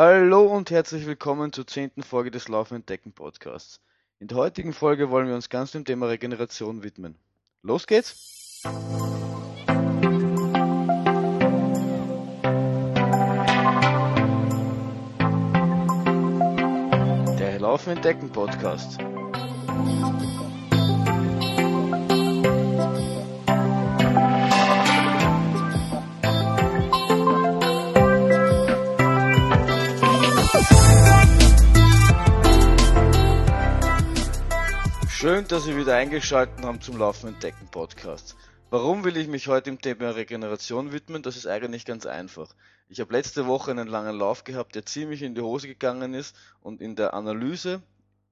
Hallo und herzlich willkommen zur zehnten Folge des Laufen Entdecken Podcasts. In der heutigen Folge wollen wir uns ganz dem Thema Regeneration widmen. Los geht's! Der Laufen Entdecken Podcast. Schön, dass Sie wieder eingeschaltet haben zum Laufen Entdecken Podcast. Warum will ich mich heute dem Thema Regeneration widmen? Das ist eigentlich ganz einfach. Ich habe letzte Woche einen langen Lauf gehabt, der ziemlich in die Hose gegangen ist und in der Analyse,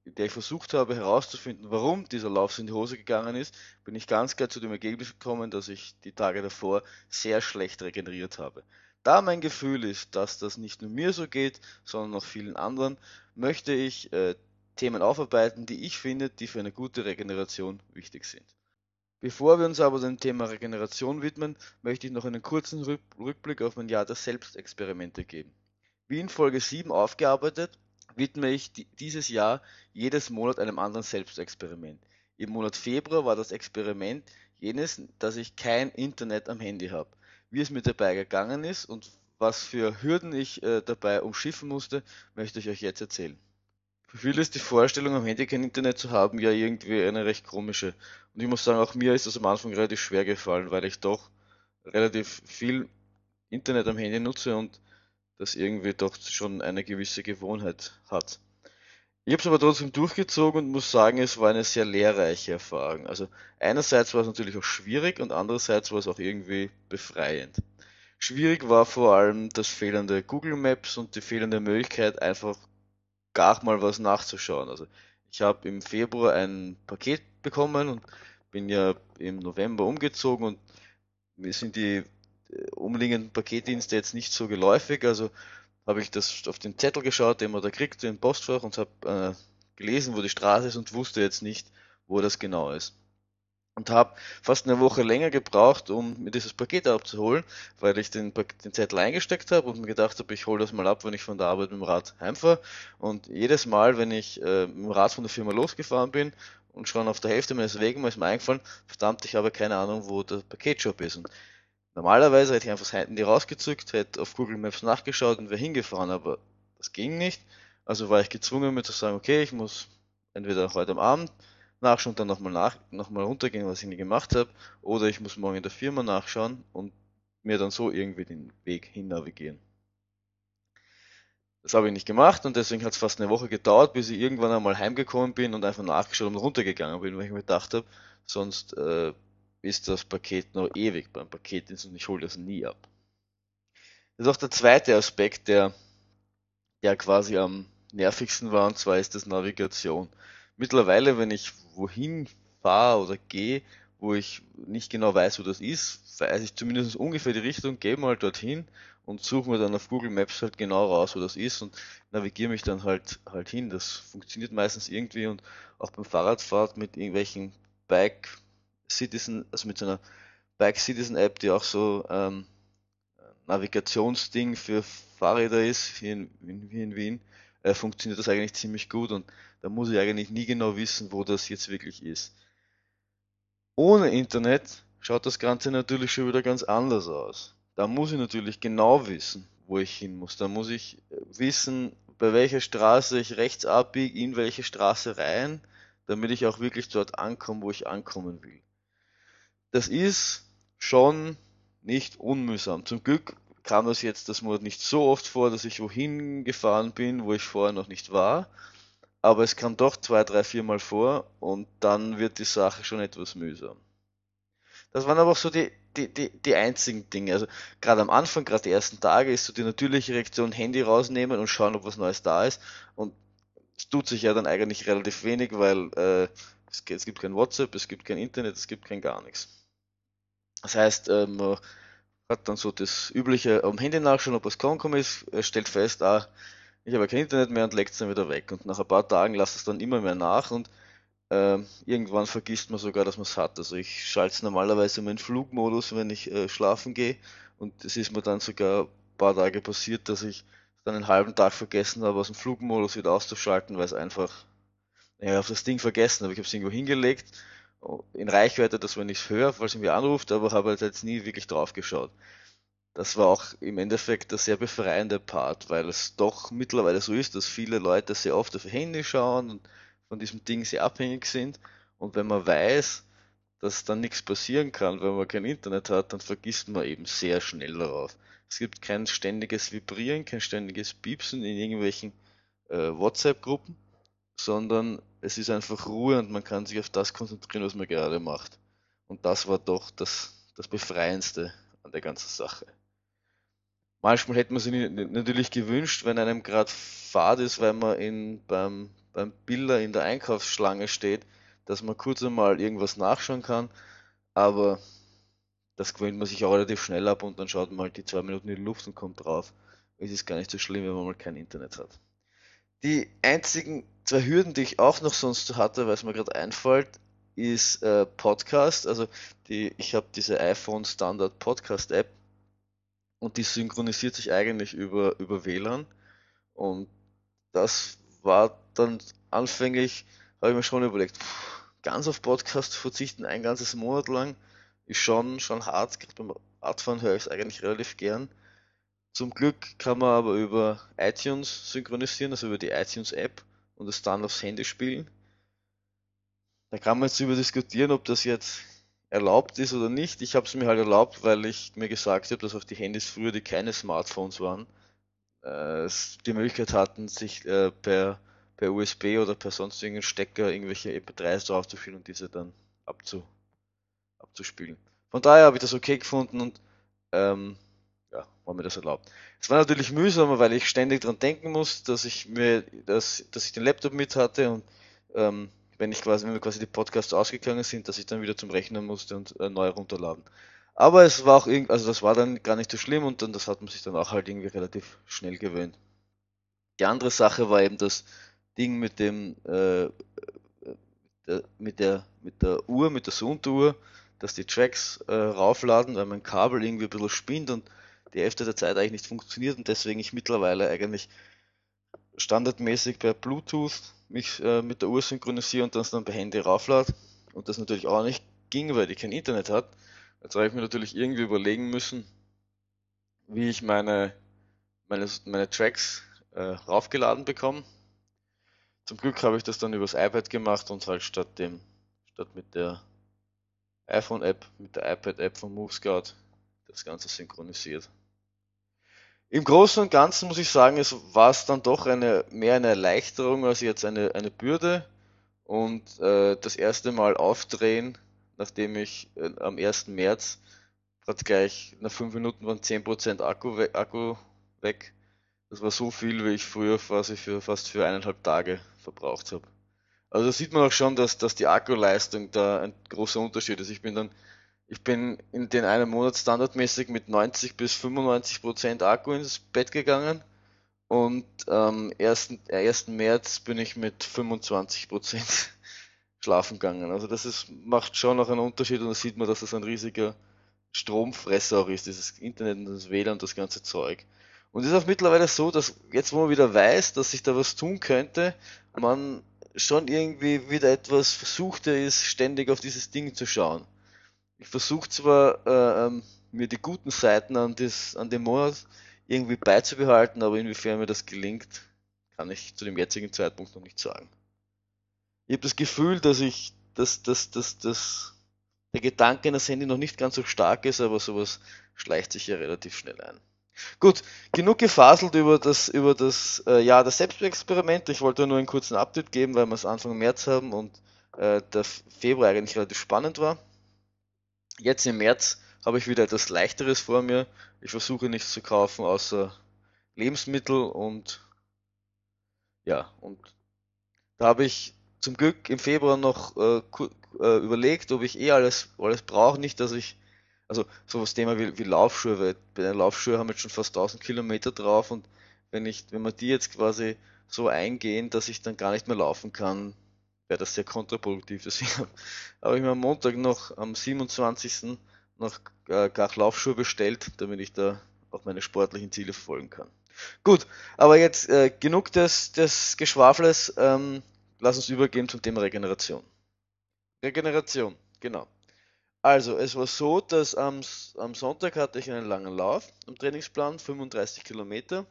in der ich versucht habe herauszufinden, warum dieser Lauf in die Hose gegangen ist, bin ich ganz klar zu dem Ergebnis gekommen, dass ich die Tage davor sehr schlecht regeneriert habe. Da mein Gefühl ist, dass das nicht nur mir so geht, sondern auch vielen anderen, möchte ich äh, Themen aufarbeiten, die ich finde, die für eine gute Regeneration wichtig sind. Bevor wir uns aber dem Thema Regeneration widmen, möchte ich noch einen kurzen Rückblick auf mein Jahr der Selbstexperimente geben. Wie in Folge 7 aufgearbeitet, widme ich dieses Jahr jedes Monat einem anderen Selbstexperiment. Im Monat Februar war das Experiment jenes, dass ich kein Internet am Handy habe. Wie es mir dabei gegangen ist und was für Hürden ich äh, dabei umschiffen musste, möchte ich euch jetzt erzählen. Für viele ist die Vorstellung, am Handy kein Internet zu haben, ja irgendwie eine recht komische. Und ich muss sagen, auch mir ist das am Anfang relativ schwer gefallen, weil ich doch relativ viel Internet am Handy nutze und das irgendwie doch schon eine gewisse Gewohnheit hat. Ich habe es aber trotzdem durchgezogen und muss sagen, es war eine sehr lehrreiche Erfahrung. Also einerseits war es natürlich auch schwierig und andererseits war es auch irgendwie befreiend. Schwierig war vor allem das fehlende Google Maps und die fehlende Möglichkeit, einfach gar mal was nachzuschauen. Also ich habe im Februar ein Paket bekommen und bin ja im November umgezogen und mir sind die äh, umliegenden Paketdienste jetzt nicht so geläufig, also habe ich das auf den Zettel geschaut, den man da kriegt, den Postfach und habe äh, gelesen, wo die Straße ist und wusste jetzt nicht, wo das genau ist und habe fast eine Woche länger gebraucht, um mir dieses Paket abzuholen, weil ich den, den Zettel eingesteckt habe und mir gedacht habe, ich hole das mal ab, wenn ich von der Arbeit mit dem Rad heimfahre. Und jedes Mal, wenn ich äh, mit dem Rad von der Firma losgefahren bin und schon auf der Hälfte meines Weges ist mir eingefallen, verdammt, ich habe keine Ahnung, wo der Paketshop ist. Und normalerweise hätte ich einfach das Handy rausgezückt, hätte auf Google Maps nachgeschaut und wäre hingefahren, aber das ging nicht. Also war ich gezwungen, mir zu sagen, okay, ich muss entweder heute am Abend nachschauen und dann nochmal nach, nochmal runtergehen, was ich nie gemacht habe. Oder ich muss morgen in der Firma nachschauen und mir dann so irgendwie den Weg hin navigieren. Das habe ich nicht gemacht und deswegen hat es fast eine Woche gedauert, bis ich irgendwann einmal heimgekommen bin und einfach nachgeschaut und runtergegangen bin, weil ich mir gedacht habe, sonst äh, ist das Paket noch ewig beim Paketdienst und ich hole das nie ab. Das ist auch der zweite Aspekt, der, der quasi am nervigsten war, und zwar ist das Navigation mittlerweile, wenn ich wohin fahre oder gehe, wo ich nicht genau weiß, wo das ist, weiß ich zumindest ungefähr die Richtung, gehe mal dorthin und suche mir dann auf Google Maps halt genau raus, wo das ist und navigiere mich dann halt halt hin. Das funktioniert meistens irgendwie und auch beim Fahrradfahrt mit irgendwelchen Bike Citizen, also mit so einer Bike Citizen App, die auch so ähm, Navigationsding für Fahrräder ist, hier in, hier in Wien, äh, funktioniert das eigentlich ziemlich gut und da muss ich eigentlich nie genau wissen, wo das jetzt wirklich ist. Ohne Internet schaut das Ganze natürlich schon wieder ganz anders aus. Da muss ich natürlich genau wissen, wo ich hin muss. Da muss ich äh, wissen, bei welcher Straße ich rechts abbiege, in welche Straße rein, damit ich auch wirklich dort ankomme, wo ich ankommen will. Das ist schon nicht unmühsam. Zum Glück kam das jetzt das Monat nicht so oft vor, dass ich wohin gefahren bin, wo ich vorher noch nicht war. Aber es kam doch zwei, drei, viermal vor und dann wird die Sache schon etwas mühsam. Das waren aber auch so die, die, die, die einzigen Dinge. Also gerade am Anfang, gerade die ersten Tage, ist so die natürliche Reaktion Handy rausnehmen und schauen, ob was Neues da ist. Und es tut sich ja dann eigentlich relativ wenig, weil äh, es, es gibt kein WhatsApp, es gibt kein Internet, es gibt kein gar nichts. Das heißt, ähm, hat dann so das übliche am Handy nachschauen, ob was gekommen ist, er stellt fest, ah, ich habe kein Internet mehr und legt es dann wieder weg. Und nach ein paar Tagen lasst es dann immer mehr nach und äh, irgendwann vergisst man sogar, dass man es hat. Also ich schalte es normalerweise in meinen Flugmodus, wenn ich äh, schlafen gehe und es ist mir dann sogar ein paar Tage passiert, dass ich dann einen halben Tag vergessen habe, aus dem Flugmodus wieder auszuschalten, weil es einfach, ja, habe das Ding vergessen, aber ich habe es irgendwo hingelegt, in Reichweite, dass man nichts höre, falls er mich anruft, aber habe halt jetzt nie wirklich drauf geschaut. Das war auch im Endeffekt der sehr befreiende Part, weil es doch mittlerweile so ist, dass viele Leute sehr oft auf ihr Handy schauen und von diesem Ding sehr abhängig sind. Und wenn man weiß, dass dann nichts passieren kann, wenn man kein Internet hat, dann vergisst man eben sehr schnell darauf. Es gibt kein ständiges Vibrieren, kein ständiges Piepsen in irgendwelchen äh, WhatsApp-Gruppen, sondern es ist einfach Ruhe und man kann sich auf das konzentrieren, was man gerade macht. Und das war doch das, das Befreiendste an der ganzen Sache. Manchmal hätte man sich natürlich gewünscht, wenn einem gerade fad ist, weil man in, beim, beim Biller in der Einkaufsschlange steht, dass man kurz einmal irgendwas nachschauen kann. Aber das gewöhnt man sich auch relativ schnell ab und dann schaut man halt die zwei Minuten in die Luft und kommt drauf. Es ist gar nicht so schlimm, wenn man mal kein Internet hat. Die einzigen zwei Hürden, die ich auch noch sonst hatte, weil es mir gerade einfällt, ist äh, Podcast. Also die, ich habe diese iPhone Standard Podcast App und die synchronisiert sich eigentlich über, über WLAN. Und das war dann anfänglich, habe ich mir schon überlegt, pff, ganz auf Podcast verzichten, ein ganzes Monat lang, ist schon, schon hart. Gerade beim Radfahren höre ich es eigentlich relativ gern. Zum Glück kann man aber über iTunes synchronisieren, also über die iTunes App und es dann aufs Handy spielen. Da kann man jetzt über diskutieren, ob das jetzt erlaubt ist oder nicht. Ich habe es mir halt erlaubt, weil ich mir gesagt habe, dass auch die Handys früher, die keine Smartphones waren, äh, die Möglichkeit hatten, sich äh, per, per USB oder per sonstigen Stecker irgendwelche MP3s draufzuführen und diese dann abzu, abzuspielen. Von daher habe ich das okay gefunden und ähm, ja, war mir das erlaubt. Es war natürlich mühsamer, weil ich ständig dran denken muss, dass ich mir, dass, dass ich den Laptop mit hatte und ähm, wenn ich quasi, wenn wir quasi die Podcasts ausgegangen sind, dass ich dann wieder zum Rechner musste und äh, neu runterladen. Aber es war auch irgendwie, also das war dann gar nicht so schlimm und dann das hat man sich dann auch halt irgendwie relativ schnell gewöhnt. Die andere Sache war eben das Ding mit dem äh, äh mit der mit der Uhr, mit der Sound-Uhr, dass die Tracks äh, raufladen, weil mein Kabel irgendwie ein bisschen spinnt und die Hälfte der Zeit eigentlich nicht funktioniert und deswegen ich mittlerweile eigentlich standardmäßig per Bluetooth mich äh, mit der Uhr synchronisiere und das dann per Handy rauflade und das natürlich auch nicht ging, weil die kein Internet hat. Jetzt habe ich mir natürlich irgendwie überlegen müssen, wie ich meine, meine, meine Tracks äh, raufgeladen bekomme. Zum Glück habe ich das dann übers iPad gemacht und halt statt dem, statt mit der iPhone-App, mit der iPad-App von MoveScout das Ganze synchronisiert. Im Großen und Ganzen muss ich sagen, es war es dann doch eine, mehr eine Erleichterung als jetzt eine, eine Bürde. Und äh, das erste Mal aufdrehen, nachdem ich äh, am 1. März gerade gleich nach 5 Minuten waren 10% Akku, we Akku weg. Das war so viel, wie ich früher quasi für fast für eineinhalb Tage verbraucht habe. Also da sieht man auch schon, dass, dass die Akkuleistung da ein großer Unterschied ist. Ich bin dann ich bin in den einen Monat standardmäßig mit 90 bis 95 Prozent Akku ins Bett gegangen und am 1. 1. März bin ich mit 25 Prozent schlafen gegangen. Also das ist, macht schon noch einen Unterschied und da sieht man, dass das ein riesiger Stromfresser auch ist, dieses Internet und das WLAN und das ganze Zeug. Und es ist auch mittlerweile so, dass jetzt, wo man wieder weiß, dass sich da was tun könnte, man schon irgendwie wieder etwas versuchter ist, ständig auf dieses Ding zu schauen ich versuche zwar äh, ähm, mir die guten Seiten an, des, an dem Monat irgendwie beizubehalten, aber inwiefern mir das gelingt, kann ich zu dem jetzigen Zeitpunkt noch nicht sagen. Ich habe das Gefühl, dass ich, dass, dass, dass, dass der Gedanke in das Handy noch nicht ganz so stark ist, aber sowas schleicht sich ja relativ schnell ein. Gut, genug gefaselt über das, über das äh, Jahr der Selbstexperimente. Ich wollte nur einen kurzen Update geben, weil wir es Anfang März haben und äh, der Februar eigentlich relativ spannend war. Jetzt im März habe ich wieder etwas leichteres vor mir. Ich versuche nichts zu kaufen außer Lebensmittel und ja, und da habe ich zum Glück im Februar noch äh, äh, überlegt, ob ich eh alles, alles brauche, nicht, dass ich, also sowas Thema wie, wie Laufschuhe, weil bei den Laufschuhen haben jetzt schon fast 1000 Kilometer drauf und wenn ich, wenn man die jetzt quasi so eingehen, dass ich dann gar nicht mehr laufen kann, wäre das sehr kontraproduktiv. Deswegen habe ich mir am Montag noch am 27. noch äh, gar Laufschuhe bestellt, damit ich da auch meine sportlichen Ziele verfolgen kann. Gut, aber jetzt äh, genug des, des Geschwafles. Ähm, lass uns übergehen zum Thema Regeneration. Regeneration, genau. Also, es war so, dass am, am Sonntag hatte ich einen langen Lauf am Trainingsplan, 35 Kilometer.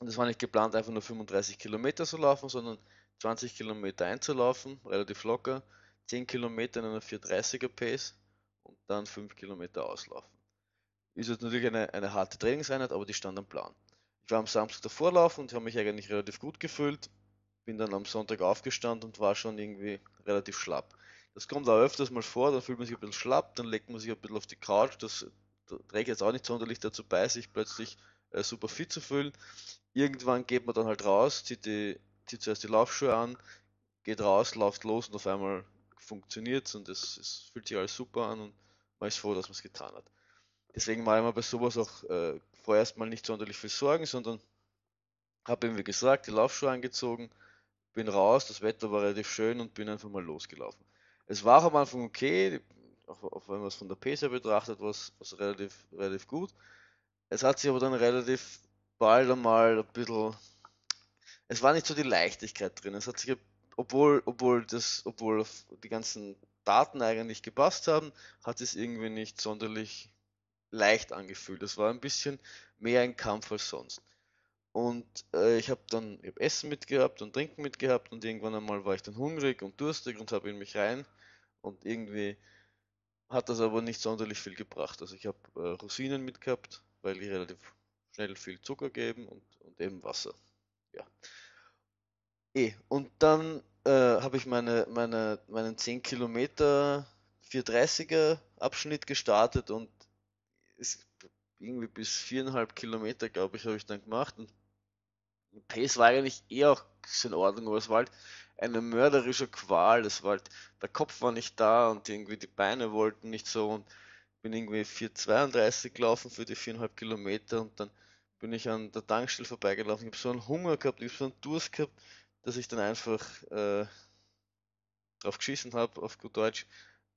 Und es war nicht geplant, einfach nur 35 Kilometer zu laufen, sondern 20 Kilometer einzulaufen, relativ locker, 10 Kilometer in einer 430er Pace und dann 5 Kilometer auslaufen. Ist jetzt natürlich eine, eine harte Trainingseinheit, aber die stand am Plan. Ich war am Samstag davor laufen und habe mich eigentlich relativ gut gefühlt. Bin dann am Sonntag aufgestanden und war schon irgendwie relativ schlapp. Das kommt auch öfters mal vor, dann fühlt man sich ein bisschen schlapp, dann legt man sich ein bisschen auf die Couch. Das, trägt jetzt auch nicht sonderlich dazu bei, sich plötzlich äh, super fit zu fühlen. Irgendwann geht man dann halt raus, zieht, die, zieht zuerst die Laufschuhe an, geht raus, läuft los und auf einmal funktioniert es und es, fühlt sich alles super an und man ist froh, dass man es getan hat. Deswegen mache ich mir bei sowas auch äh, vorerst mal nicht sonderlich viel Sorgen, sondern habe eben wie gesagt die Laufschuhe angezogen, bin raus, das Wetter war relativ schön und bin einfach mal losgelaufen. Es war am Anfang okay, auch, auch wenn man es von der Pace betrachtet, war es relativ, relativ gut. Es hat sich aber dann relativ bald einmal ein bisschen, es war nicht so die Leichtigkeit drin. Es hat sich, obwohl, obwohl das, obwohl die ganzen Daten eigentlich gepasst haben, hat es irgendwie nicht sonderlich leicht angefühlt. Es war ein bisschen mehr ein Kampf als sonst. Und äh, ich habe dann ich hab Essen mitgehabt und Trinken mitgehabt und irgendwann einmal war ich dann hungrig und durstig und habe in mich rein und irgendwie hat das aber nicht sonderlich viel gebracht. Also ich habe äh, Rosinen mitgehabt, weil die relativ schnell viel Zucker geben und, und eben Wasser. Ja. Eh, und dann äh, habe ich meine, meine, meinen 10 Kilometer 430er Abschnitt gestartet und ist irgendwie bis viereinhalb Kilometer, glaube ich, habe ich dann gemacht. Und Pace war eigentlich eher auch in Ordnung, aber es war halt eine mörderische Qual. Das war halt, der Kopf war nicht da und irgendwie die Beine wollten nicht so und bin irgendwie 4,32 gelaufen für die viereinhalb Kilometer und dann bin ich an der Tankstelle vorbeigelaufen. Ich habe so einen Hunger gehabt, ich habe so einen Durst gehabt, dass ich dann einfach äh, drauf geschissen habe, auf gut Deutsch,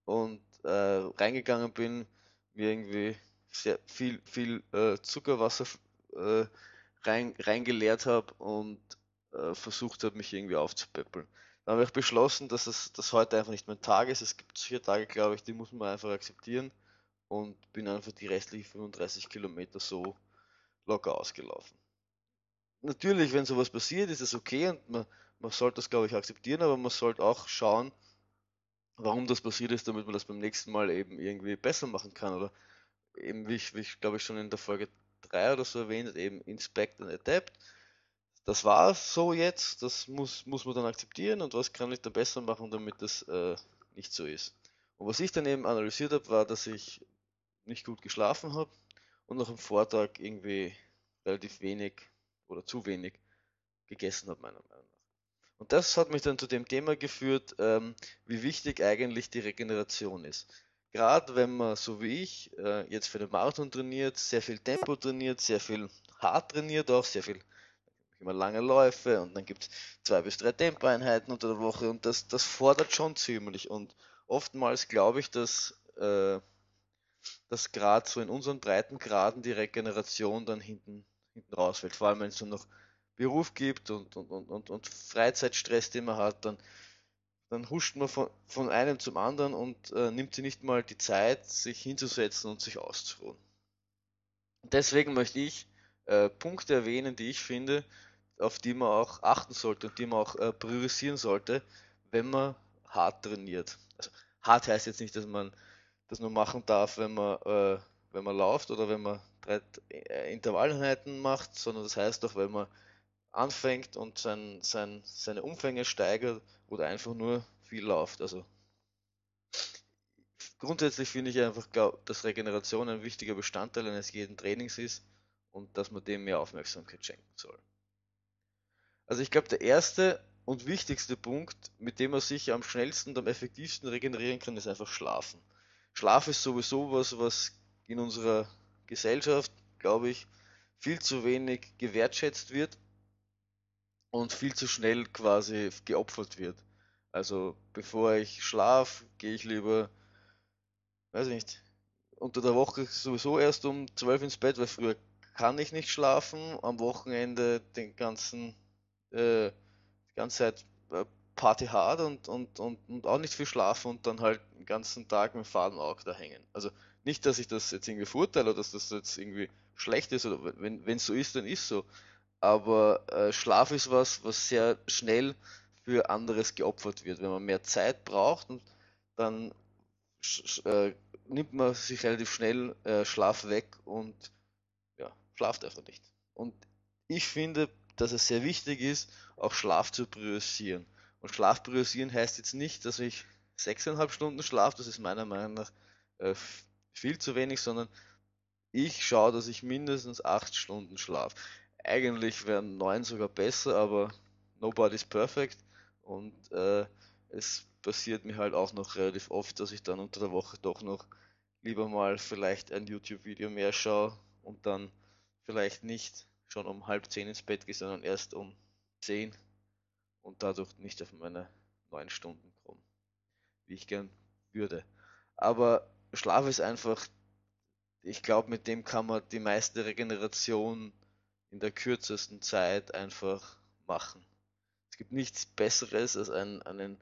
und äh, reingegangen bin, mir irgendwie sehr viel, viel äh, Zuckerwasser äh, rein, reingeleert habe und äh, versucht habe, mich irgendwie aufzupäppeln. Dann habe ich beschlossen, dass es dass heute einfach nicht mein Tag ist. Es gibt vier Tage, glaube ich, die muss man einfach akzeptieren und bin einfach die restlichen 35 Kilometer so locker ausgelaufen. Natürlich, wenn sowas passiert, ist es okay und man, man sollte das, glaube ich, akzeptieren, aber man sollte auch schauen, warum das passiert ist, damit man das beim nächsten Mal eben irgendwie besser machen kann oder eben wie ich, wie ich glaube ich schon in der Folge 3 oder so erwähnt, eben Inspect and Adapt. Das war so jetzt, das muss, muss man dann akzeptieren und was kann ich da besser machen, damit das äh, nicht so ist. Und was ich dann eben analysiert habe, war, dass ich nicht gut geschlafen habe und noch am Vortag irgendwie relativ wenig oder zu wenig gegessen habe, meiner Meinung nach. Und das hat mich dann zu dem Thema geführt, ähm, wie wichtig eigentlich die Regeneration ist gerade wenn man, so wie ich, äh, jetzt für den Marathon trainiert, sehr viel Tempo trainiert, sehr viel hart trainiert auch, sehr viel immer lange Läufe und dann gibt es zwei bis drei Tempoeinheiten unter der Woche und das, das fordert schon ziemlich und oftmals glaube ich, dass, äh, dass gerade so in unseren Breitengraden die Regeneration dann hinten, hinten rausfällt, vor allem wenn es dann noch Beruf gibt und, und, und, und, und Freizeitstress, den man hat, dann dann huscht man von, von einem zum anderen und äh, nimmt sich nicht mal die Zeit, sich hinzusetzen und sich auszuruhen. Deswegen möchte ich äh, Punkte erwähnen, die ich finde, auf die man auch achten sollte und die man auch äh, priorisieren sollte, wenn man hart trainiert. Also hart heißt jetzt nicht, dass man das nur machen darf, wenn man, äh, wenn man läuft oder wenn man drei äh, Intervalleinheiten macht, sondern das heißt auch, wenn man anfängt und sein, sein, seine Umfänge steigert oder einfach nur viel läuft. Also grundsätzlich finde ich einfach, dass Regeneration ein wichtiger Bestandteil eines jeden Trainings ist und dass man dem mehr Aufmerksamkeit schenken soll. Also ich glaube, der erste und wichtigste Punkt, mit dem man sich am schnellsten und am effektivsten regenerieren kann, ist einfach Schlafen. Schlaf ist sowieso was, was in unserer Gesellschaft, glaube ich, viel zu wenig gewertschätzt wird und viel zu schnell quasi geopfert wird. Also bevor ich schlaf, gehe ich lieber, weiß ich nicht, unter der Woche sowieso erst um 12 ins Bett, weil früher kann ich nicht schlafen, am Wochenende den ganzen, äh, die ganze Zeit äh, Party hard und, und, und, und auch nicht viel schlafen und dann halt den ganzen Tag mit dem Faden auch da hängen. Also nicht, dass ich das jetzt irgendwie verurteile oder dass das jetzt irgendwie schlecht ist oder wenn es so ist, dann ist so. Aber äh, Schlaf ist was, was sehr schnell für anderes geopfert wird. Wenn man mehr Zeit braucht, dann äh, nimmt man sich relativ schnell äh, Schlaf weg und ja, schlaft einfach nicht. Und ich finde, dass es sehr wichtig ist, auch Schlaf zu priorisieren. Und Schlaf priorisieren heißt jetzt nicht, dass ich sechseinhalb Stunden schlafe, das ist meiner Meinung nach äh, viel zu wenig, sondern ich schaue, dass ich mindestens acht Stunden schlafe. Eigentlich wären neun sogar besser, aber nobody's perfect. Und äh, es passiert mir halt auch noch relativ oft, dass ich dann unter der Woche doch noch lieber mal vielleicht ein YouTube-Video mehr schaue und dann vielleicht nicht schon um halb zehn ins Bett gehe, sondern erst um zehn und dadurch nicht auf meine neun Stunden komme, wie ich gern würde. Aber Schlaf ist einfach, ich glaube, mit dem kann man die meiste Regeneration in der kürzesten Zeit einfach machen. Es gibt nichts Besseres als einen, einen,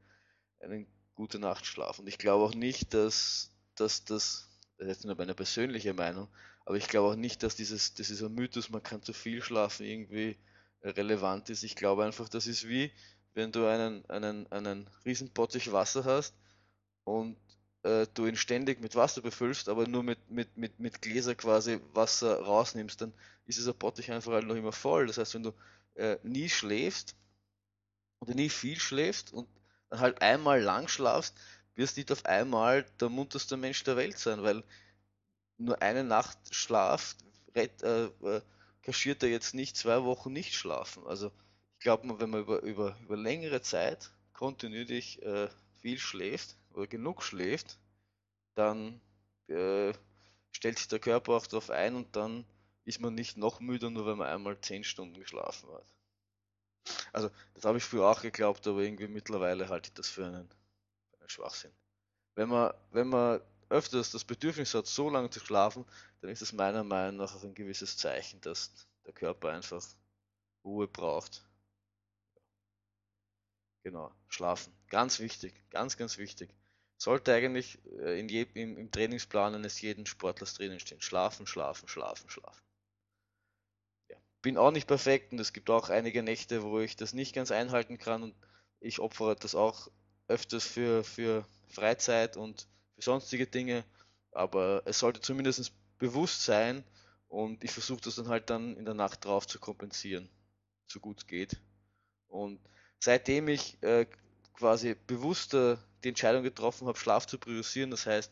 einen guten Nachtschlaf. Und ich glaube auch nicht, dass, dass das, das ist jetzt nur meine persönliche Meinung, aber ich glaube auch nicht, dass dieses, dass dieser Mythos, man kann zu viel schlafen, irgendwie relevant ist. Ich glaube einfach, das ist wie, wenn du einen, einen, einen riesen Bottich Wasser hast und äh, du ihn ständig mit Wasser befüllst, aber nur mit, mit, mit, mit Gläser quasi Wasser rausnimmst, dann ist dieser Bottich einfach halt noch immer voll. Das heißt, wenn du äh, nie schläfst oder nie viel schläfst und dann halt einmal lang schlafst, wirst nicht auf einmal der munterste Mensch der Welt sein, weil nur eine Nacht Schlaf rett, äh, äh, kaschiert er jetzt nicht zwei Wochen nicht schlafen. Also ich glaube, wenn man über, über, über längere Zeit kontinuierlich äh, viel schläft, oder genug schläft, dann äh, stellt sich der Körper auch darauf ein und dann ist man nicht noch müder, nur wenn man einmal 10 Stunden geschlafen hat. Also, das habe ich früher auch geglaubt, aber irgendwie mittlerweile halte ich das für einen, einen Schwachsinn. Wenn man, wenn man öfters das Bedürfnis hat, so lange zu schlafen, dann ist das meiner Meinung nach auch ein gewisses Zeichen, dass der Körper einfach Ruhe braucht. Genau, schlafen. Ganz wichtig, ganz, ganz wichtig. Sollte eigentlich äh, in je, im, im Trainingsplan eines jeden Sportlers drinnen stehen. Schlafen, schlafen, schlafen, schlafen. Ja. Bin auch nicht perfekt und es gibt auch einige Nächte, wo ich das nicht ganz einhalten kann und ich opfere das auch öfters für, für Freizeit und für sonstige Dinge, aber es sollte zumindest bewusst sein und ich versuche das dann halt dann in der Nacht drauf zu kompensieren, so gut es geht. Und seitdem ich äh, quasi bewusster die Entscheidung getroffen habe, Schlaf zu priorisieren, das heißt,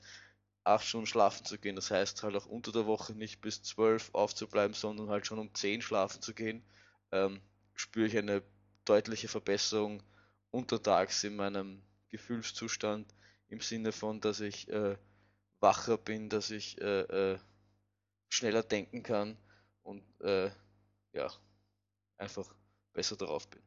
acht Stunden schlafen zu gehen, das heißt halt auch unter der Woche nicht bis zwölf aufzubleiben, sondern halt schon um zehn schlafen zu gehen, ähm, spüre ich eine deutliche Verbesserung untertags in meinem Gefühlszustand im Sinne von, dass ich äh, wacher bin, dass ich äh, äh, schneller denken kann und äh, ja, einfach besser darauf bin.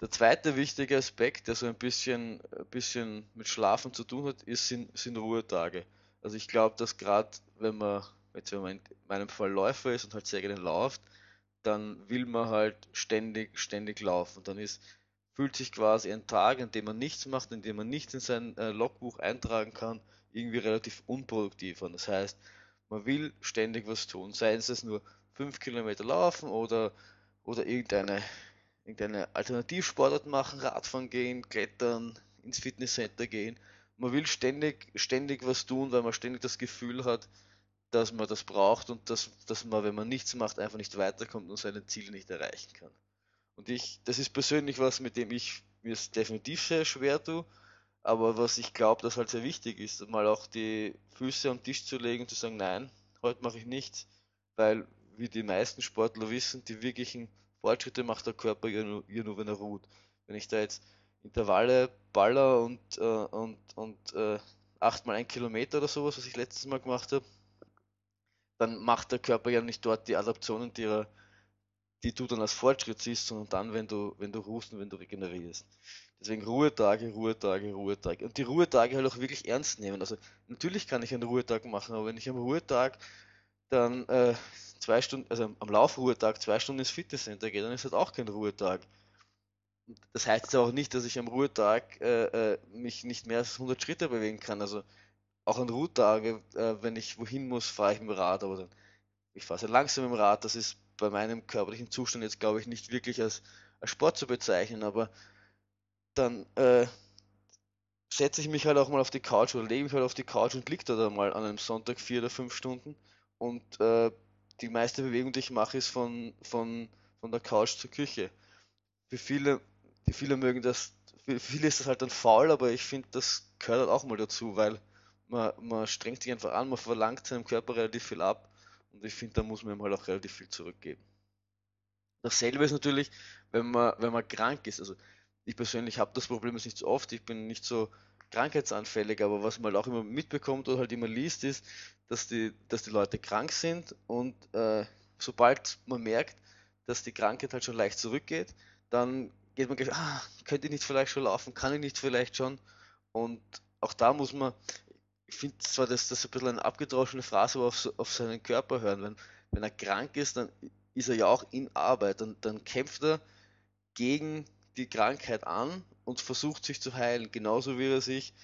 Der zweite wichtige Aspekt, der so ein bisschen, ein bisschen mit Schlafen zu tun hat, ist, sind, sind Ruhetage. Also ich glaube, dass gerade wenn man, jetzt wenn man in meinem Fall Läufer ist und halt sehr gerne läuft, dann will man halt ständig, ständig laufen. Dann ist, fühlt sich quasi ein Tag, an dem man nichts macht, in dem man nichts in sein äh, Logbuch eintragen kann, irgendwie relativ unproduktiv an. Das heißt, man will ständig was tun, sei es nur fünf Kilometer laufen oder, oder irgendeine irgendeine Alternativsportart machen, Radfahren gehen, klettern, ins Fitnesscenter gehen. Man will ständig, ständig was tun, weil man ständig das Gefühl hat, dass man das braucht und dass, dass man, wenn man nichts macht, einfach nicht weiterkommt und seine Ziele nicht erreichen kann. Und ich, das ist persönlich was, mit dem ich mir es definitiv sehr schwer tue, aber was ich glaube, dass halt sehr wichtig ist, mal auch die Füße am Tisch zu legen und zu sagen, nein, heute mache ich nichts, weil wie die meisten Sportler wissen, die wirklichen Fortschritte macht der Körper ja nur, ja nur wenn er ruht. Wenn ich da jetzt Intervalle baller und, äh, und, und äh, achtmal ein Kilometer oder sowas, was ich letztes Mal gemacht habe, dann macht der Körper ja nicht dort die Adaptionen, die, er, die du dann als Fortschritt siehst, sondern dann, wenn du, wenn du ruhst und wenn du regenerierst. Deswegen Ruhetage, Ruhetage, Ruhetage. Und die Ruhetage halt auch wirklich ernst nehmen. Also natürlich kann ich einen Ruhetag machen, aber wenn ich am Ruhetag dann äh, zwei Stunden, also am Laufruhetag zwei Stunden ins Fitnesscenter gehe, dann ist halt auch kein Ruhetag. Das heißt jetzt auch nicht, dass ich am Ruhetag äh, äh, mich nicht mehr als 100 Schritte bewegen kann. Also auch an Ruhetage, äh, wenn ich wohin muss, fahre ich mit dem Rad, aber dann, ich fahre sehr langsam im Rad. Das ist bei meinem körperlichen Zustand jetzt, glaube ich, nicht wirklich als, als Sport zu bezeichnen, aber dann äh, setze ich mich halt auch mal auf die Couch oder lege mich halt auf die Couch und liege da dann mal an einem Sonntag vier oder fünf Stunden und äh, die meiste Bewegung, die ich mache, ist von, von, von der Couch zur Küche. Für viele, die viele mögen das, für viele ist das halt dann faul, aber ich finde, das gehört halt auch mal dazu, weil man, man strengt sich einfach an, man verlangt seinem Körper relativ viel ab und ich finde, da muss man ihm halt auch relativ viel zurückgeben. Dasselbe ist natürlich, wenn man, wenn man krank ist. Also ich persönlich habe das Problem jetzt nicht so oft, ich bin nicht so krankheitsanfällig, aber was man halt auch immer mitbekommt oder halt immer liest, ist, dass die, dass die Leute krank sind und äh, sobald man merkt, dass die Krankheit halt schon leicht zurückgeht, dann geht man gleich, ah, könnte ich nicht vielleicht schon laufen, kann ich nicht vielleicht schon? Und auch da muss man, ich finde zwar, dass das ein bisschen eine abgedroschene Phrase, aber auf, auf seinen Körper hören, wenn, wenn er krank ist, dann ist er ja auch in Arbeit und dann kämpft er gegen die Krankheit an und versucht sich zu heilen, genauso wie er sich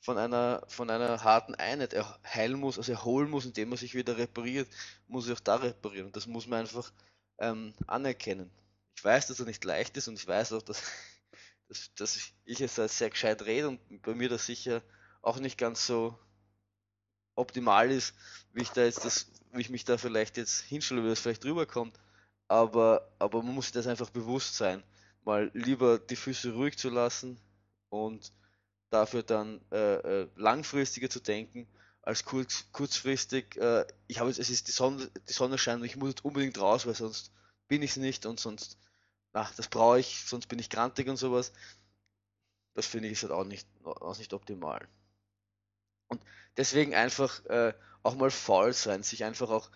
von einer, von einer harten Einheit heilen muss, also erholen muss, indem er sich wieder repariert, muss er auch da reparieren. Und das muss man einfach ähm, anerkennen. Ich weiß, dass er nicht leicht ist und ich weiß auch, dass, dass, dass ich jetzt sehr gescheit rede und bei mir das sicher auch nicht ganz so optimal ist, wie ich da jetzt das, wie ich mich da vielleicht jetzt hinstelle, wie das vielleicht rüberkommt. Aber, aber man muss sich das einfach bewusst sein mal lieber die Füße ruhig zu lassen und dafür dann äh, äh, langfristiger zu denken, als kurz, kurzfristig, äh, ich habe es ist die Sonne, die Sonne scheint und ich muss jetzt unbedingt raus, weil sonst bin ich es nicht und sonst, ach, das brauche ich, sonst bin ich grantig und sowas. Das finde ich ist halt auch nicht, auch nicht optimal. Und deswegen einfach äh, auch mal faul sein, sich einfach auch,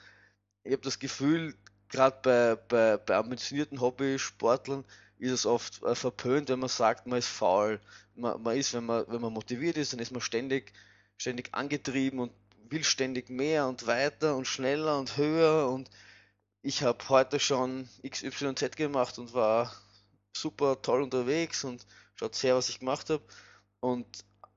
ich habe das Gefühl, gerade bei, bei, bei ambitionierten Hobby-Sportlern, ist es oft äh, verpönt, wenn man sagt, man ist faul. Man, man ist, wenn man, wenn man motiviert ist, dann ist man ständig, ständig angetrieben und will ständig mehr und weiter und schneller und höher und ich habe heute schon XYZ gemacht und war super toll unterwegs und schaut sehr, was ich gemacht habe und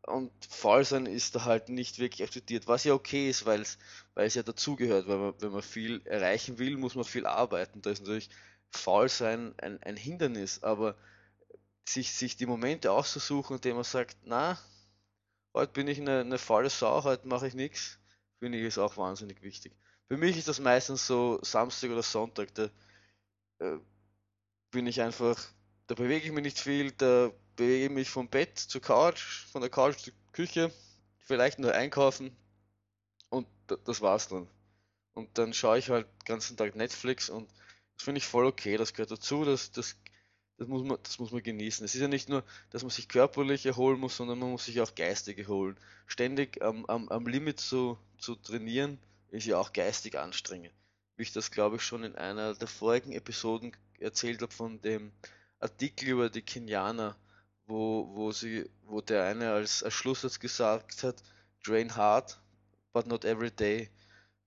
und faul sein ist da halt nicht wirklich akzeptiert, was ja okay ist, weil es ja dazugehört, weil man, wenn man viel erreichen will, muss man viel arbeiten. Da ist natürlich faul sein ein, ein Hindernis, aber sich, sich die Momente auszusuchen, in denen man sagt, na, heute bin ich eine, eine faule Sau, heute mache ich nichts, finde ich ist auch wahnsinnig wichtig. Für mich ist das meistens so Samstag oder Sonntag, da äh, bin ich einfach, da bewege ich mich nicht viel, da bewege ich mich vom Bett zur Couch, von der Couch zur Küche, vielleicht nur einkaufen und das war's dann. Und dann schaue ich halt den ganzen Tag Netflix und das finde ich voll okay, das gehört dazu, das, das, das, muss man, das muss man genießen. Es ist ja nicht nur, dass man sich körperlich erholen muss, sondern man muss sich auch geistig erholen. Ständig am, am, am Limit zu, zu trainieren, ist ja auch geistig anstrengend. Wie ich das, glaube ich, schon in einer der vorigen Episoden erzählt habe von dem Artikel über die Kenianer, wo, wo, sie, wo der eine als, als Schlusssatz gesagt hat, train hard, but not every day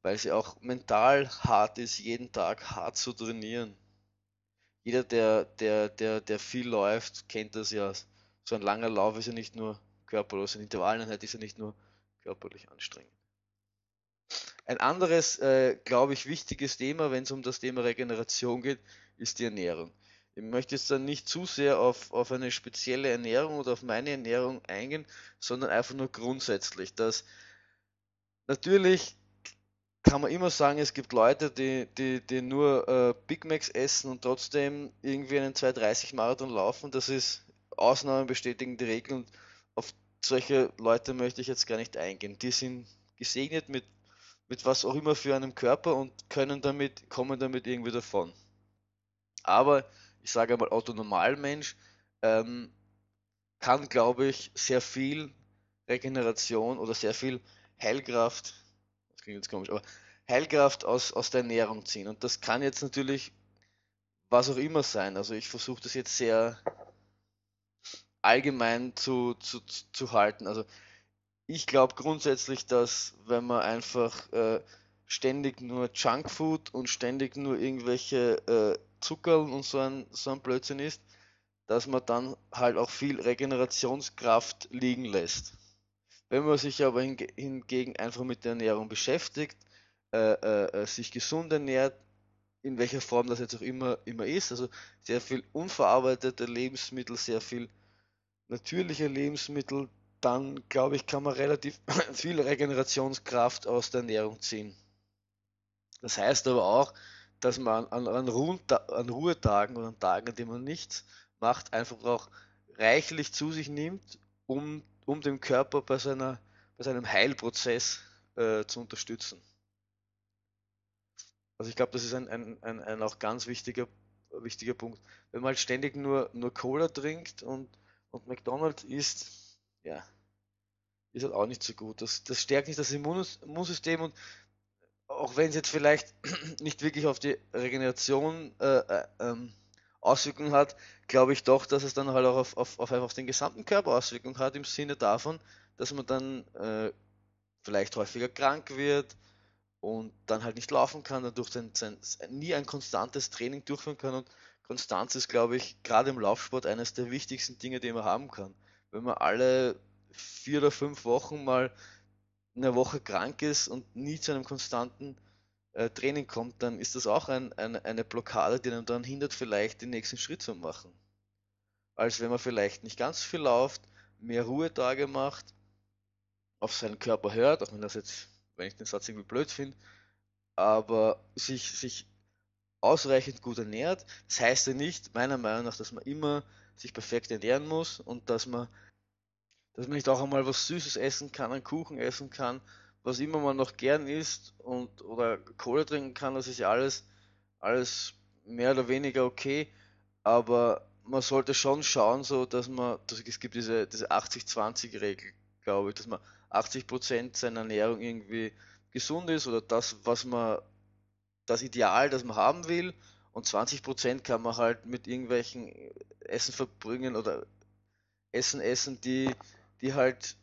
weil sie auch mental hart ist, jeden Tag hart zu trainieren. Jeder, der, der, der, der viel läuft, kennt das ja. So ein langer Lauf ist ja nicht nur körperlos, ein Intervalleinheit ist ja nicht nur körperlich anstrengend. Ein anderes, äh, glaube ich, wichtiges Thema, wenn es um das Thema Regeneration geht, ist die Ernährung. Ich möchte jetzt dann nicht zu sehr auf, auf eine spezielle Ernährung oder auf meine Ernährung eingehen, sondern einfach nur grundsätzlich, dass natürlich kann man immer sagen, es gibt Leute, die, die, die nur äh, Big Macs essen und trotzdem irgendwie einen 230 Marathon laufen. Das ist Ausnahmen bestätigen die Regel und auf solche Leute möchte ich jetzt gar nicht eingehen. Die sind gesegnet mit, mit was auch immer für einen Körper und können damit, kommen damit irgendwie davon. Aber ich sage einmal, Otto Normalmensch ähm, kann, glaube ich, sehr viel Regeneration oder sehr viel Heilkraft klingt jetzt komisch, aber Heilkraft aus, aus der Ernährung ziehen. Und das kann jetzt natürlich was auch immer sein. Also ich versuche das jetzt sehr allgemein zu, zu, zu halten. Also ich glaube grundsätzlich, dass wenn man einfach äh, ständig nur Junkfood und ständig nur irgendwelche äh, Zuckerl und so ein, so ein Blödsinn isst, dass man dann halt auch viel Regenerationskraft liegen lässt. Wenn man sich aber hingegen einfach mit der Ernährung beschäftigt, äh, äh, äh, sich gesund ernährt, in welcher Form das jetzt auch immer, immer ist, also sehr viel unverarbeitete Lebensmittel, sehr viel natürliche Lebensmittel, dann glaube ich, kann man relativ viel Regenerationskraft aus der Ernährung ziehen. Das heißt aber auch, dass man an, an, an Ruhetagen oder an Tagen, an denen man nichts macht, einfach auch reichlich zu sich nimmt, um, um den Körper bei, seiner, bei seinem Heilprozess äh, zu unterstützen. Also ich glaube, das ist ein, ein, ein, ein, auch ganz wichtiger, wichtiger Punkt. Wenn man halt ständig nur, nur Cola trinkt und, und McDonald's isst, ja, ist halt auch nicht so gut. Das, das stärkt nicht das Immunsystem und auch wenn es jetzt vielleicht nicht wirklich auf die Regeneration äh, äh, ähm, Auswirkungen hat, glaube ich doch, dass es dann halt auch auf, auf, auf einfach den gesamten Körper Auswirkungen hat, im Sinne davon, dass man dann äh, vielleicht häufiger krank wird und dann halt nicht laufen kann, dadurch sein, sein, nie ein konstantes Training durchführen kann und Konstanz ist, glaube ich, gerade im Laufsport eines der wichtigsten Dinge, die man haben kann. Wenn man alle vier oder fünf Wochen mal eine Woche krank ist und nie zu einem konstanten äh, Training kommt, dann ist das auch ein, ein, eine Blockade, die einem dann hindert, vielleicht den nächsten Schritt zu machen. Als wenn man vielleicht nicht ganz viel läuft, mehr Ruhetage macht, auf seinen Körper hört, auch wenn das jetzt, wenn ich den Satz irgendwie blöd finde, aber sich, sich ausreichend gut ernährt. Das heißt ja nicht, meiner Meinung nach, dass man immer sich perfekt ernähren muss und dass man dass man nicht auch einmal was Süßes essen kann, einen Kuchen essen kann, was immer man noch gern isst und oder Kohle trinken kann, das ist ja alles, alles mehr oder weniger okay, aber man sollte schon schauen, so dass man, dass es gibt diese, diese 80-20-Regel, glaube ich, dass man 80% seiner Ernährung irgendwie gesund ist oder das, was man, das Ideal, das man haben will. Und 20% kann man halt mit irgendwelchen Essen verbringen oder Essen essen, die die halt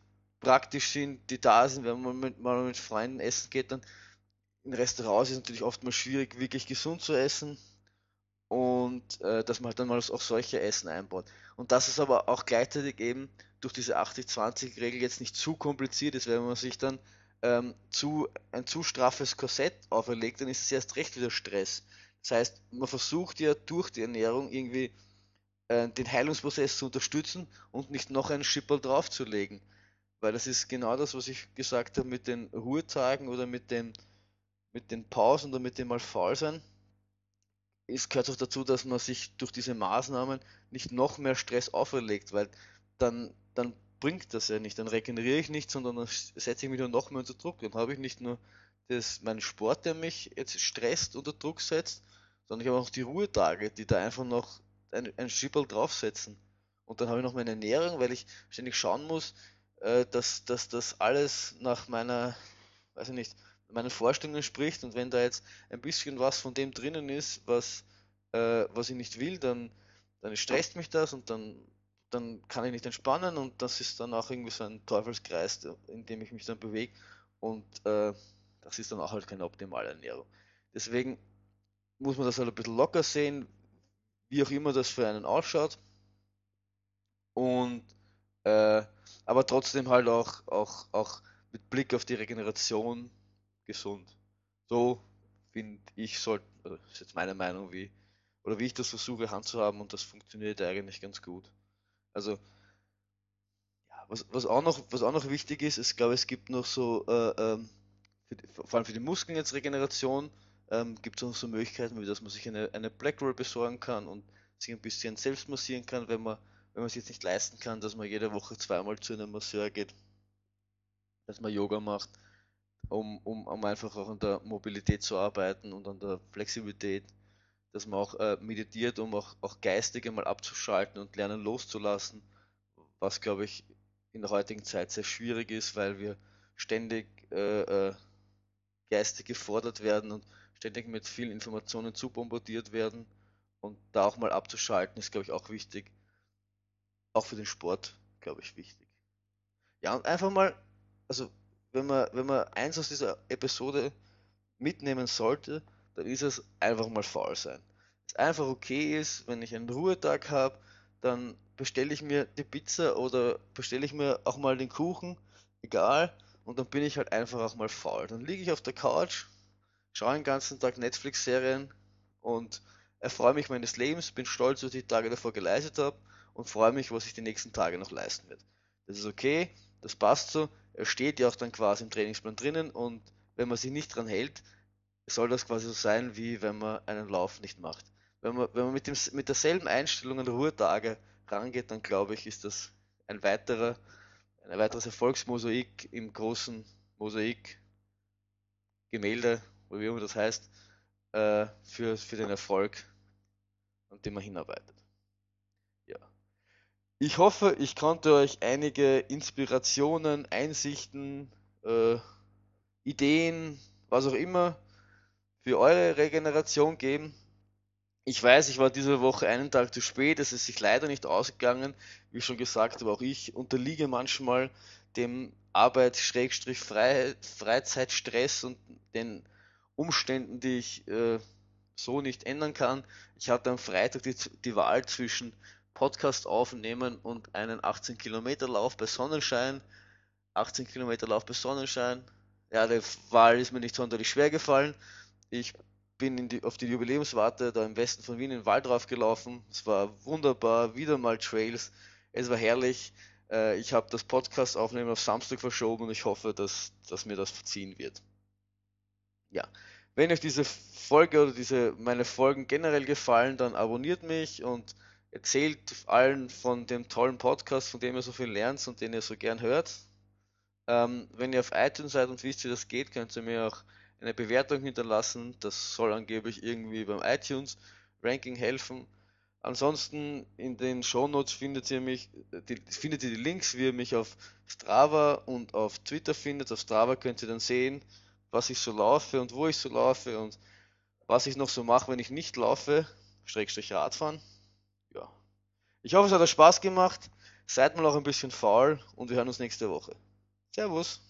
praktisch sind, die da sind, wenn man mit, mal mit Freunden essen geht, dann in Restaurants ist es natürlich oft mal schwierig, wirklich gesund zu essen und äh, dass man halt dann mal auch solche Essen einbaut. Und dass es aber auch gleichzeitig eben durch diese 80-20-Regel jetzt nicht zu kompliziert ist, wenn man sich dann ähm, zu, ein zu straffes Korsett auferlegt, dann ist es erst recht wieder Stress. Das heißt, man versucht ja durch die Ernährung irgendwie äh, den Heilungsprozess zu unterstützen und nicht noch einen Schipperl draufzulegen. Weil das ist genau das, was ich gesagt habe mit den Ruhetagen oder mit den, mit den Pausen oder mit dem mal faul sein. Es gehört auch dazu, dass man sich durch diese Maßnahmen nicht noch mehr Stress auferlegt, weil dann, dann bringt das ja nicht. Dann regeneriere ich nicht, sondern dann setze ich mich nur noch mehr unter Druck. Dann habe ich nicht nur das, meinen Sport, der mich jetzt stresst, unter Druck setzt, sondern ich habe auch die Ruhetage, die da einfach noch ein, ein Schipperl draufsetzen. Und dann habe ich noch meine Ernährung, weil ich ständig schauen muss, äh, dass, dass das alles nach meiner, weiß ich nicht, meinen Vorstellungen spricht. Und wenn da jetzt ein bisschen was von dem drinnen ist, was, äh, was ich nicht will, dann, dann stresst mich das und dann, dann kann ich nicht entspannen und das ist dann auch irgendwie so ein Teufelskreis, in dem ich mich dann bewege. Und äh, das ist dann auch halt keine optimale Ernährung. Deswegen muss man das halt ein bisschen locker sehen, wie auch immer das für einen ausschaut. Und äh, aber trotzdem halt auch, auch, auch mit Blick auf die Regeneration gesund. So finde ich, sollte, also ist jetzt meine Meinung, wie, oder wie ich das versuche handzuhaben und das funktioniert eigentlich ganz gut. Also, ja, was, was, auch noch, was auch noch wichtig ist, ich glaube, es gibt noch so, äh, ähm, vor allem für die Muskeln jetzt Regeneration, ähm, gibt es auch so Möglichkeiten, wie dass man sich eine, eine Black Roll besorgen kann und sich ein bisschen selbst massieren kann, wenn man wenn man es jetzt nicht leisten kann, dass man jede Woche zweimal zu einem Masseur geht, dass man Yoga macht, um, um, um einfach auch an der Mobilität zu arbeiten und an der Flexibilität, dass man auch äh, meditiert, um auch, auch geistig einmal abzuschalten und lernen loszulassen, was glaube ich in der heutigen Zeit sehr schwierig ist, weil wir ständig äh, äh, geistig gefordert werden und ständig mit vielen Informationen zu bombardiert werden und da auch mal abzuschalten ist, glaube ich, auch wichtig. Auch für den Sport, glaube ich, wichtig. Ja, und einfach mal, also wenn man, wenn man eins aus dieser Episode mitnehmen sollte, dann ist es einfach mal faul sein. Es einfach okay ist, wenn ich einen Ruhetag habe, dann bestelle ich mir die Pizza oder bestelle ich mir auch mal den Kuchen, egal, und dann bin ich halt einfach auch mal faul. Dann liege ich auf der Couch, schaue den ganzen Tag Netflix-Serien und erfreue mich meines Lebens, bin stolz, was ich die Tage davor geleistet habe und freue mich, was ich die nächsten Tage noch leisten werde. Das ist okay, das passt so, er steht ja auch dann quasi im Trainingsplan drinnen und wenn man sich nicht dran hält, soll das quasi so sein, wie wenn man einen Lauf nicht macht. Wenn man, wenn man mit, dem, mit derselben Einstellung an Ruhetage rangeht, dann glaube ich, ist das ein weiterer, ein weiteres Erfolgsmosaik im großen Mosaik Gemälde, wie immer das heißt, äh, für, für den Erfolg, an dem man hinarbeitet. Ich hoffe, ich konnte euch einige Inspirationen, Einsichten, äh, Ideen, was auch immer, für eure Regeneration geben. Ich weiß, ich war diese Woche einen Tag zu spät, es ist sich leider nicht ausgegangen. Wie schon gesagt habe, auch ich unterliege manchmal dem Arbeit-Freizeitstress und den Umständen, die ich äh, so nicht ändern kann. Ich hatte am Freitag die, die Wahl zwischen Podcast aufnehmen und einen 18 Kilometer Lauf bei Sonnenschein. 18 Kilometer Lauf bei Sonnenschein. Ja, die Wahl ist mir nicht sonderlich schwer gefallen. Ich bin die, auf die Jubiläumswarte da im Westen von Wien in den Wald drauf gelaufen. Es war wunderbar, wieder mal Trails. Es war herrlich. Äh, ich habe das Podcast aufnehmen auf Samstag verschoben und ich hoffe, dass, dass mir das verziehen wird. Ja, wenn euch diese Folge oder diese meine Folgen generell gefallen, dann abonniert mich und erzählt allen von dem tollen Podcast, von dem ihr so viel lernt und den ihr so gern hört. Ähm, wenn ihr auf iTunes seid und wisst, wie das geht, könnt ihr mir auch eine Bewertung hinterlassen. Das soll angeblich irgendwie beim iTunes Ranking helfen. Ansonsten in den Shownotes findet ihr mich, die, findet ihr die Links, wie ihr mich auf Strava und auf Twitter findet. Auf Strava könnt ihr dann sehen, was ich so laufe und wo ich so laufe und was ich noch so mache, wenn ich nicht laufe, Schrägstrich Radfahren. Ich hoffe, es hat euch Spaß gemacht. Seid mal auch ein bisschen faul und wir hören uns nächste Woche. Servus.